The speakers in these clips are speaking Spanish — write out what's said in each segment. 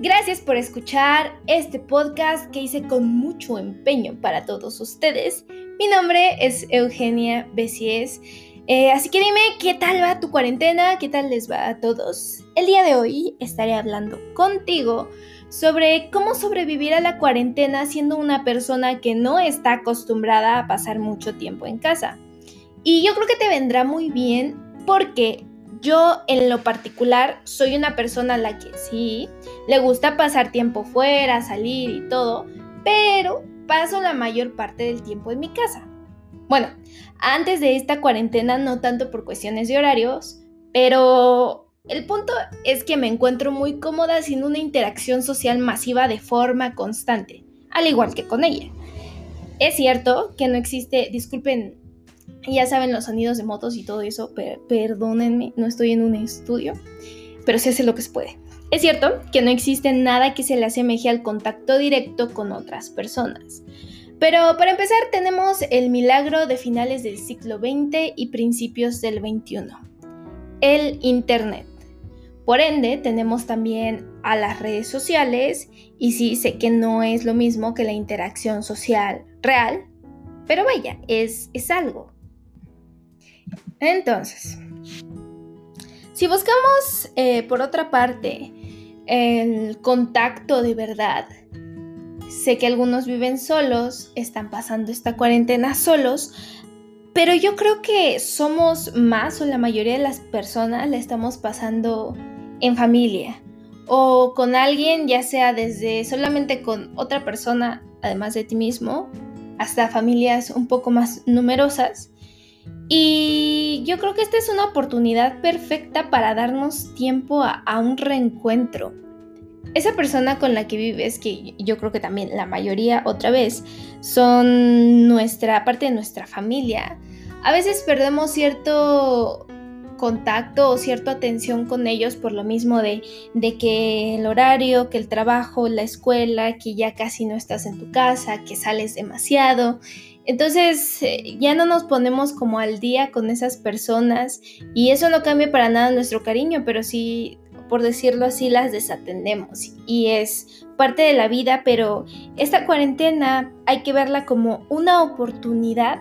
Gracias por escuchar este podcast que hice con mucho empeño para todos ustedes. Mi nombre es Eugenia Besies. Eh, así que dime qué tal va tu cuarentena, qué tal les va a todos. El día de hoy estaré hablando contigo sobre cómo sobrevivir a la cuarentena siendo una persona que no está acostumbrada a pasar mucho tiempo en casa. Y yo creo que te vendrá muy bien porque yo en lo particular soy una persona a la que sí, le gusta pasar tiempo fuera, salir y todo, pero paso la mayor parte del tiempo en mi casa. Bueno, antes de esta cuarentena no tanto por cuestiones de horarios, pero el punto es que me encuentro muy cómoda sin una interacción social masiva de forma constante, al igual que con ella. Es cierto que no existe, disculpen ya saben los sonidos de motos y todo eso, perdónenme, no estoy en un estudio, pero se hace lo que se puede. Es cierto que no existe nada que se le asemeje al contacto directo con otras personas. Pero para empezar tenemos el milagro de finales del siglo XX y principios del XXI, el Internet. Por ende, tenemos también a las redes sociales y sí, sé que no es lo mismo que la interacción social real, pero vaya, es, es algo. Entonces, si buscamos eh, por otra parte el contacto de verdad, sé que algunos viven solos, están pasando esta cuarentena solos, pero yo creo que somos más o la mayoría de las personas la estamos pasando en familia o con alguien, ya sea desde solamente con otra persona, además de ti mismo, hasta familias un poco más numerosas. Y yo creo que esta es una oportunidad perfecta para darnos tiempo a, un reencuentro. Esa persona con la que vives, que yo creo que también la mayoría otra vez son nuestra parte de nuestra familia, a veces perdemos cierto contacto o cierta atención con ellos por lo mismo de, de, que el horario, que el trabajo, la escuela, que ya casi no estás en tu casa, que sales demasiado. Entonces eh, ya no nos ponemos como al día con esas personas y eso no cambia para nada nuestro cariño, pero sí, por decirlo así, las desatendemos y es parte de la vida, pero esta cuarentena hay que verla como una oportunidad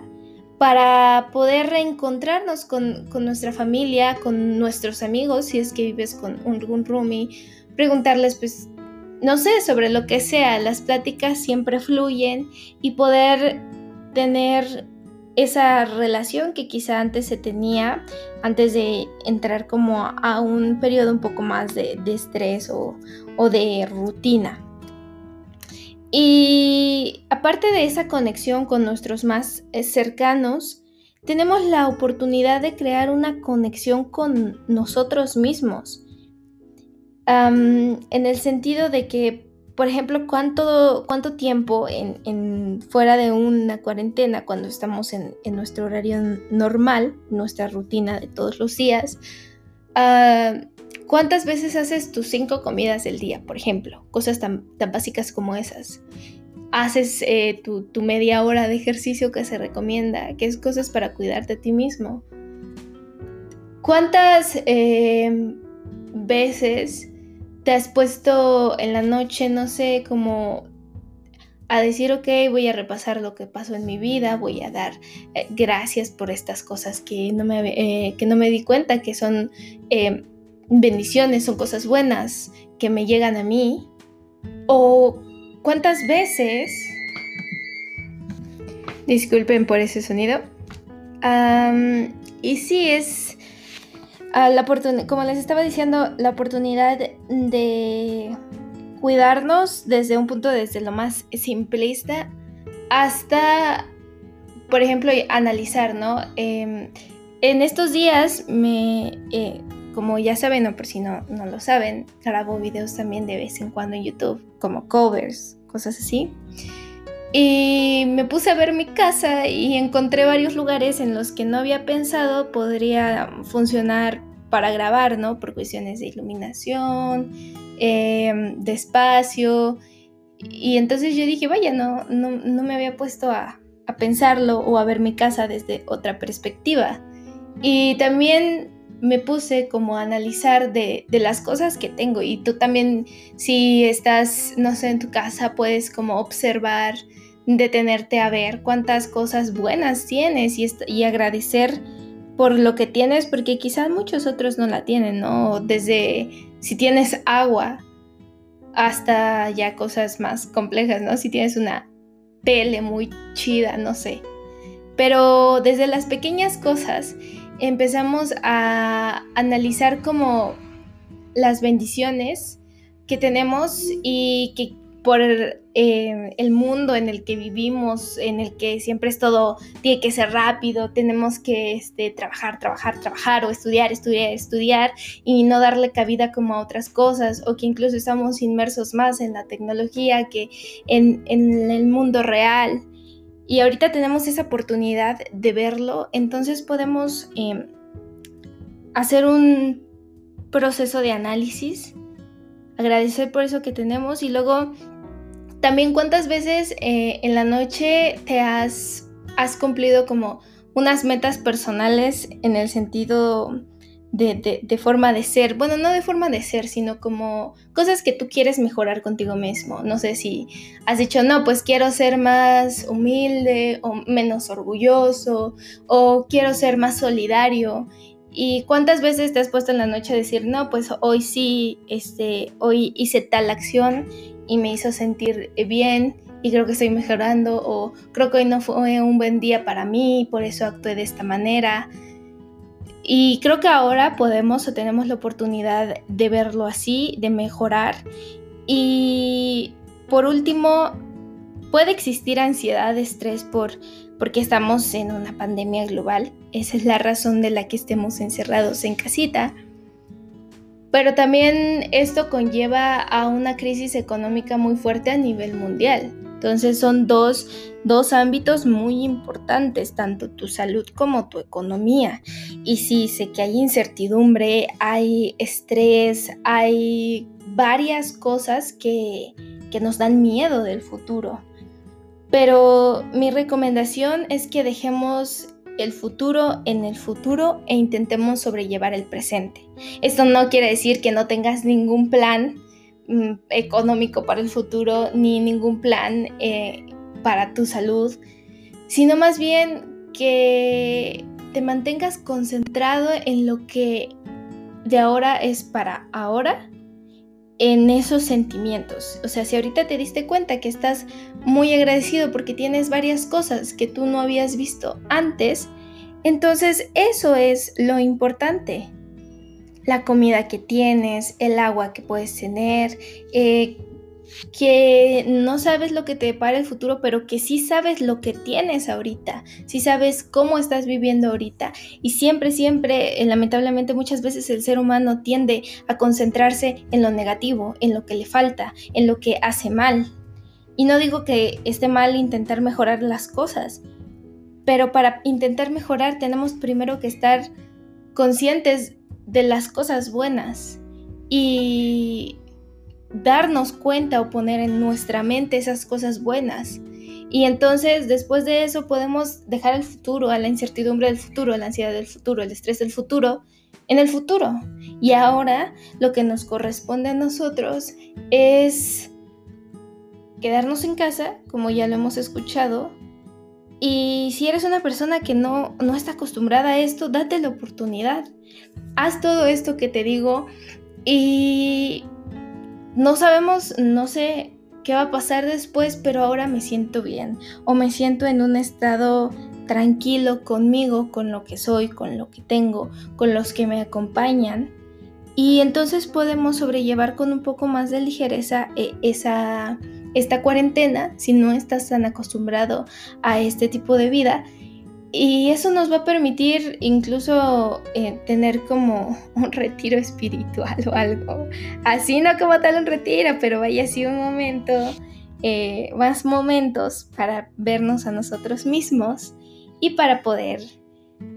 para poder reencontrarnos con, nuestra familia, con nuestros amigos, si es que vives con un roomie, preguntarles pues no sé, sobre lo que sea, las pláticas siempre fluyen y poder tener esa relación que quizá antes se tenía, antes de entrar como a un periodo un poco más de, estrés o, o de rutina. Y aparte de esa conexión con nuestros más eh, cercanos, tenemos la oportunidad de crear una conexión con nosotros mismos. en el sentido de que por ejemplo, ¿cuánto, cuánto tiempo en, fuera de una cuarentena, cuando estamos en, nuestro horario normal, nuestra rutina de todos los días, ah, cuántas veces haces tus cinco comidas del día, por ejemplo? Cosas tan, tan básicas como esas. Haces eh, tu, media hora de ejercicio que se recomienda, que es cosas para cuidarte a ti mismo. ¿Cuántas eh, veces te has puesto en la noche, no sé, como a decir, ok, voy a repasar lo que pasó en mi vida, voy a dar eh, gracias por estas cosas que no me, que no me di cuenta, que son bendiciones, son cosas buenas que me llegan a mí. O cuántas veces, disculpen por ese sonido, y sí es la como les estaba diciendo, la oportunidad de cuidarnos desde un punto desde lo más simplista hasta, por ejemplo, analizar, ¿no? Em, en estos días me, eh, como ya saben, o por si no, no lo saben, grabo videos también de vez en cuando en YouTube, como covers, cosas así. Y me puse a ver mi casa y encontré varios lugares en los que no había pensado podría funcionar para grabar, ¿no? Por cuestiones de iluminación, em, de espacio. Y entonces yo dije, vaya, no, no, me había puesto a, a, pensarlo o a ver mi casa desde otra perspectiva. Y también me puse como a analizar de, de, las cosas que tengo y tú también si estás, no sé, en tu casa puedes como observar, detenerte a ver cuántas cosas buenas tienes y, y agradecer por lo que tienes porque quizás muchos otros no la tienen, ¿no? Desde si tienes agua hasta ya cosas más complejas, ¿no? Si tienes una tele muy chida, no sé. Pero desde las pequeñas cosas empezamos a analizar como las bendiciones que tenemos y que por eh, el mundo en el que vivimos, en el que siempre es todo, tiene que ser rápido, tenemos que este, trabajar, trabajar, trabajar o estudiar, estudiar, estudiar y no darle cabida como a otras cosas o que incluso estamos inmersos más en la tecnología que en, en el mundo real. Y ahorita tenemos esa oportunidad de verlo, entonces podemos em, hacer un proceso de análisis, agradecer por eso que tenemos y luego también cuántas veces eh, en la noche te has, has cumplido como unas metas personales en el sentido de, forma de ser, bueno, no de forma de ser, sino como cosas que tú quieres mejorar contigo mismo. No sé si has dicho, no, pues quiero ser más humilde o menos orgulloso o quiero ser más solidario. ¿Y cuántas veces te has puesto en la noche a decir, no, pues hoy sí, este, hoy hice tal acción y me hizo sentir bien y creo que estoy mejorando o creo que hoy no fue un buen día para mí, por eso actué de esta manera. Y creo que ahora podemos o tenemos la oportunidad de verlo así, de mejorar. Y por último, puede existir ansiedad, estrés por porque estamos en una pandemia global. Esa es la razón de la que estemos encerrados en casita. Pero también esto conlleva a una crisis económica muy fuerte a nivel mundial. Entonces son dos, ámbitos muy importantes, tanto tu salud como tu economía. Y sí, sé que hay incertidumbre, hay estrés, hay varias cosas que, que nos dan miedo del futuro. Pero mi recomendación es que dejemos el futuro en el futuro e intentemos sobrellevar el presente. Esto no quiere decir que no tengas ningún plan Mm, económico para el futuro ni ningún plan eh, para tu salud, sino más bien que te mantengas concentrado en lo que de ahora es para ahora, en esos sentimientos. O sea, si ahorita te diste cuenta que estás muy agradecido porque tienes varias cosas que tú no habías visto antes, entonces eso es lo importante la comida que tienes, el agua que puedes tener, eh, que no sabes lo que te depara el futuro, pero que sí sabes lo que tienes ahorita, sí sabes cómo estás viviendo ahorita. Y siempre, siempre, eh, lamentablemente muchas veces el ser humano tiende a concentrarse en lo negativo, en lo que le falta, en lo que hace mal. Y no digo que esté mal intentar mejorar las cosas, pero para intentar mejorar tenemos primero que estar conscientes de las cosas buenas y darnos cuenta o poner en nuestra mente esas cosas buenas. Y entonces después de eso podemos dejar el futuro, a la incertidumbre del futuro, la ansiedad del futuro, el estrés del futuro, en el futuro. Y ahora lo que nos corresponde a nosotros es quedarnos en casa, como ya lo hemos escuchado. Y si eres una persona que no, no está acostumbrada a esto, date la oportunidad haz todo esto que te digo y no sabemos, no sé qué va a pasar después, pero ahora me siento bien o me siento en un estado tranquilo conmigo, con lo que soy, con lo que tengo, con los que me acompañan. Y entonces podemos sobrellevar con un poco más de ligereza eh, esa, esta cuarentena si no estás tan acostumbrado a este tipo de vida y eso nos va a permitir incluso eh, tener como un retiro espiritual o algo. Así no como tal un retiro, pero vaya así un momento, eh, más momentos para vernos a nosotros mismos y para poder,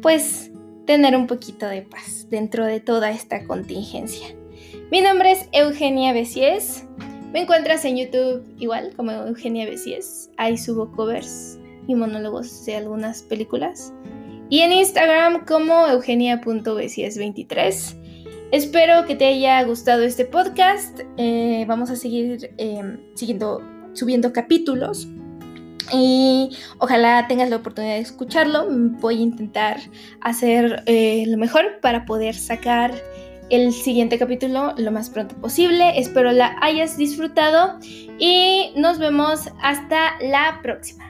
pues, tener un poquito de paz dentro de toda esta contingencia. Mi nombre es Eugenia Besies. Me encuentras en YouTube igual como Eugenia Besies. Ahí subo covers y monólogos de algunas películas. y en Instagram como eugenia.bcs23. Espero que te haya gustado este podcast. Eh, vamos a seguir em, siguiendo, subiendo capítulos. Y ojalá tengas la oportunidad de escucharlo. Voy a intentar hacer eh, lo mejor para poder sacar el siguiente capítulo lo más pronto posible. Espero la hayas disfrutado y nos vemos hasta la próxima.